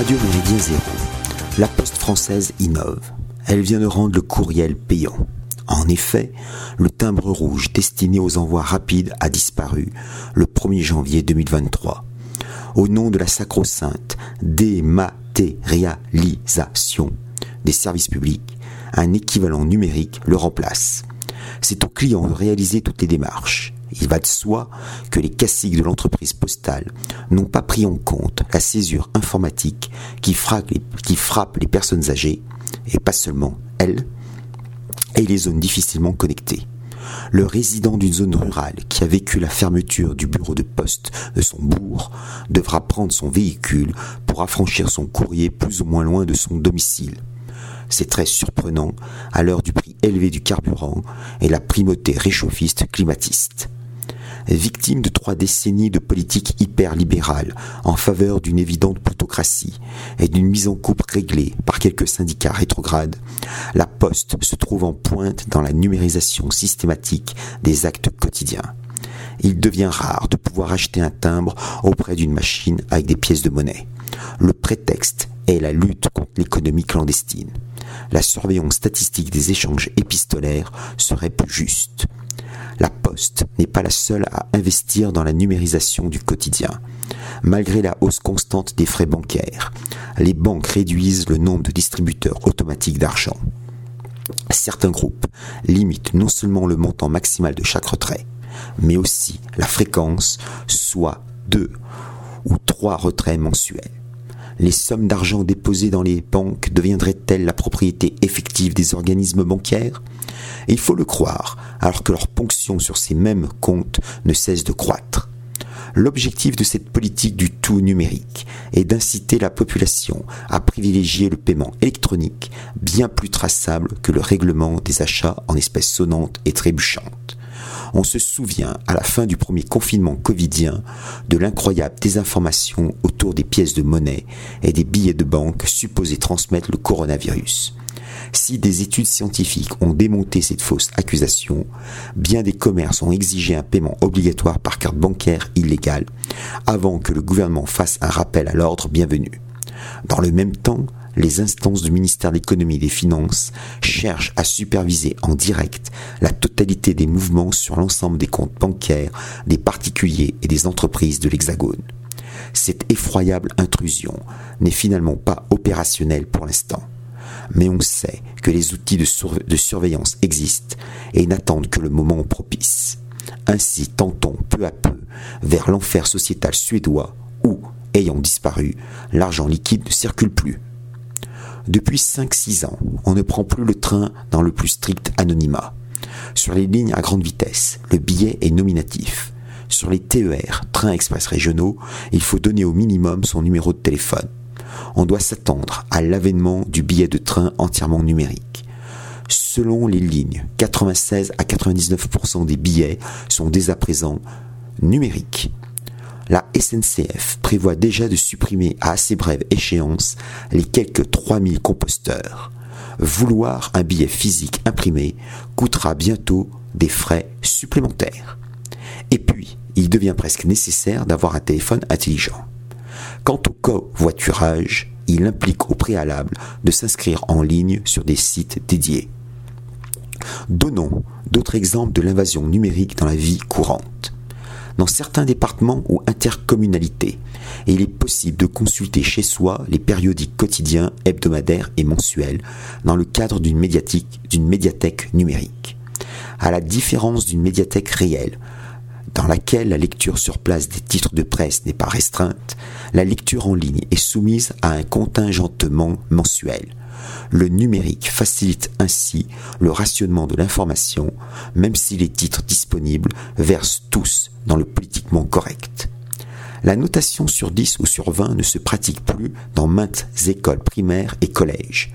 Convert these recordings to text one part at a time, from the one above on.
Radio Méridien Zéro, la Poste française innove. Elle vient de rendre le courriel payant. En effet, le timbre rouge destiné aux envois rapides a disparu le 1er janvier 2023. Au nom de la sacro-sainte dématérialisation des services publics, un équivalent numérique le remplace. C'est au client de réaliser toutes les démarches. Il va de soi que les caciques de l'entreprise postale n'ont pas pris en compte la césure informatique qui frappe, les, qui frappe les personnes âgées, et pas seulement elles, et les zones difficilement connectées. Le résident d'une zone rurale qui a vécu la fermeture du bureau de poste de son bourg devra prendre son véhicule pour affranchir son courrier plus ou moins loin de son domicile. C'est très surprenant à l'heure du prix élevé du carburant et la primauté réchauffiste climatiste victime de trois décennies de politique hyper libérale en faveur d'une évidente plutocratie et d'une mise en coupe réglée par quelques syndicats rétrogrades, la Poste se trouve en pointe dans la numérisation systématique des actes quotidiens. Il devient rare de pouvoir acheter un timbre auprès d'une machine avec des pièces de monnaie. Le prétexte est la lutte contre l'économie clandestine. La surveillance statistique des échanges épistolaires serait plus juste. La Poste n'est pas la seule à investir dans la numérisation du quotidien. Malgré la hausse constante des frais bancaires, les banques réduisent le nombre de distributeurs automatiques d'argent. Certains groupes limitent non seulement le montant maximal de chaque retrait, mais aussi la fréquence, soit deux ou trois retraits mensuels. Les sommes d'argent déposées dans les banques deviendraient-elles la propriété effective des organismes bancaires? Il faut le croire, alors que leur ponction sur ces mêmes comptes ne cesse de croître. L'objectif de cette politique du tout numérique est d'inciter la population à privilégier le paiement électronique bien plus traçable que le règlement des achats en espèces sonnantes et trébuchantes. On se souvient, à la fin du premier confinement covidien, de l'incroyable désinformation autour des pièces de monnaie et des billets de banque supposés transmettre le coronavirus. Si des études scientifiques ont démonté cette fausse accusation, bien des commerces ont exigé un paiement obligatoire par carte bancaire illégale avant que le gouvernement fasse un rappel à l'ordre bienvenu. Dans le même temps, les instances du ministère de l'économie et des finances cherchent à superviser en direct la totalité des mouvements sur l'ensemble des comptes bancaires des particuliers et des entreprises de l'Hexagone. Cette effroyable intrusion n'est finalement pas opérationnelle pour l'instant mais on sait que les outils de, surveillance existent et n'attendent que le moment propice. Ainsi tentons peu à peu vers l'enfer sociétal suédois où, ayant disparu, l'argent liquide ne circule plus. Depuis 5-6 ans, on ne prend plus le train dans le plus strict anonymat. Sur les lignes à grande vitesse, le billet est nominatif. Sur les TER, trains express régionaux, il faut donner au minimum son numéro de téléphone on doit s'attendre à l'avènement du billet de train entièrement numérique. Selon les lignes, 96 à 99% des billets sont dès à présent numériques. La SNCF prévoit déjà de supprimer à assez brève échéance les quelques 3000 composteurs. Vouloir un billet physique imprimé coûtera bientôt des frais supplémentaires. Et puis, il devient presque nécessaire d'avoir un téléphone intelligent. Quant au covoiturage, il implique au préalable de s'inscrire en ligne sur des sites dédiés. Donnons d'autres exemples de l'invasion numérique dans la vie courante. Dans certains départements ou intercommunalités, il est possible de consulter chez soi les périodiques quotidiens, hebdomadaires et mensuels dans le cadre d'une médiathèque numérique. À la différence d'une médiathèque réelle, dans laquelle la lecture sur place des titres de presse n'est pas restreinte, la lecture en ligne est soumise à un contingentement mensuel. Le numérique facilite ainsi le rationnement de l'information, même si les titres disponibles versent tous dans le politiquement correct. La notation sur 10 ou sur 20 ne se pratique plus dans maintes écoles primaires et collèges.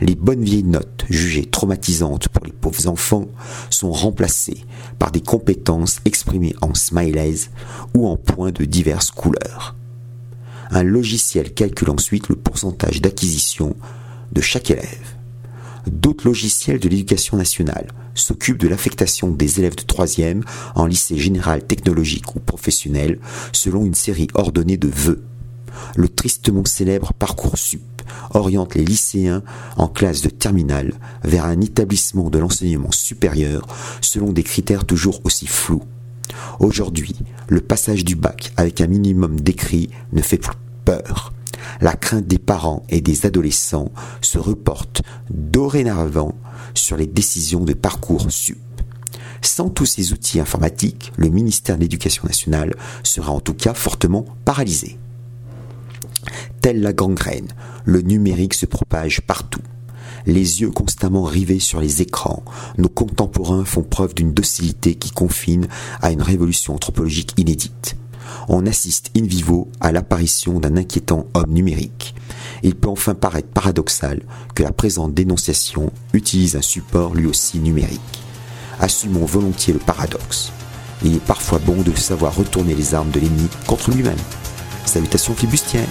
Les bonnes vieilles notes, jugées traumatisantes pour les pauvres enfants, sont remplacées par des compétences exprimées en smileys ou en points de diverses couleurs. Un logiciel calcule ensuite le pourcentage d'acquisition de chaque élève. D'autres logiciels de l'éducation nationale s'occupent de l'affectation des élèves de troisième en lycée général technologique ou professionnel selon une série ordonnée de vœux. Le tristement célèbre Parcoursup oriente les lycéens en classe de terminale vers un établissement de l'enseignement supérieur selon des critères toujours aussi flous. Aujourd'hui, le passage du bac avec un minimum d'écrit ne fait plus peur. La crainte des parents et des adolescents se reporte dorénavant sur les décisions de parcours sup. Sans tous ces outils informatiques, le ministère de l'Éducation nationale sera en tout cas fortement paralysé. Telle la gangrène, le numérique se propage partout. Les yeux constamment rivés sur les écrans, nos contemporains font preuve d'une docilité qui confine à une révolution anthropologique inédite. On assiste in vivo à l'apparition d'un inquiétant homme numérique. Il peut enfin paraître paradoxal que la présente dénonciation utilise un support lui aussi numérique. Assumons volontiers le paradoxe. Il est parfois bon de savoir retourner les armes de l'ennemi contre lui-même. Salutations flibustières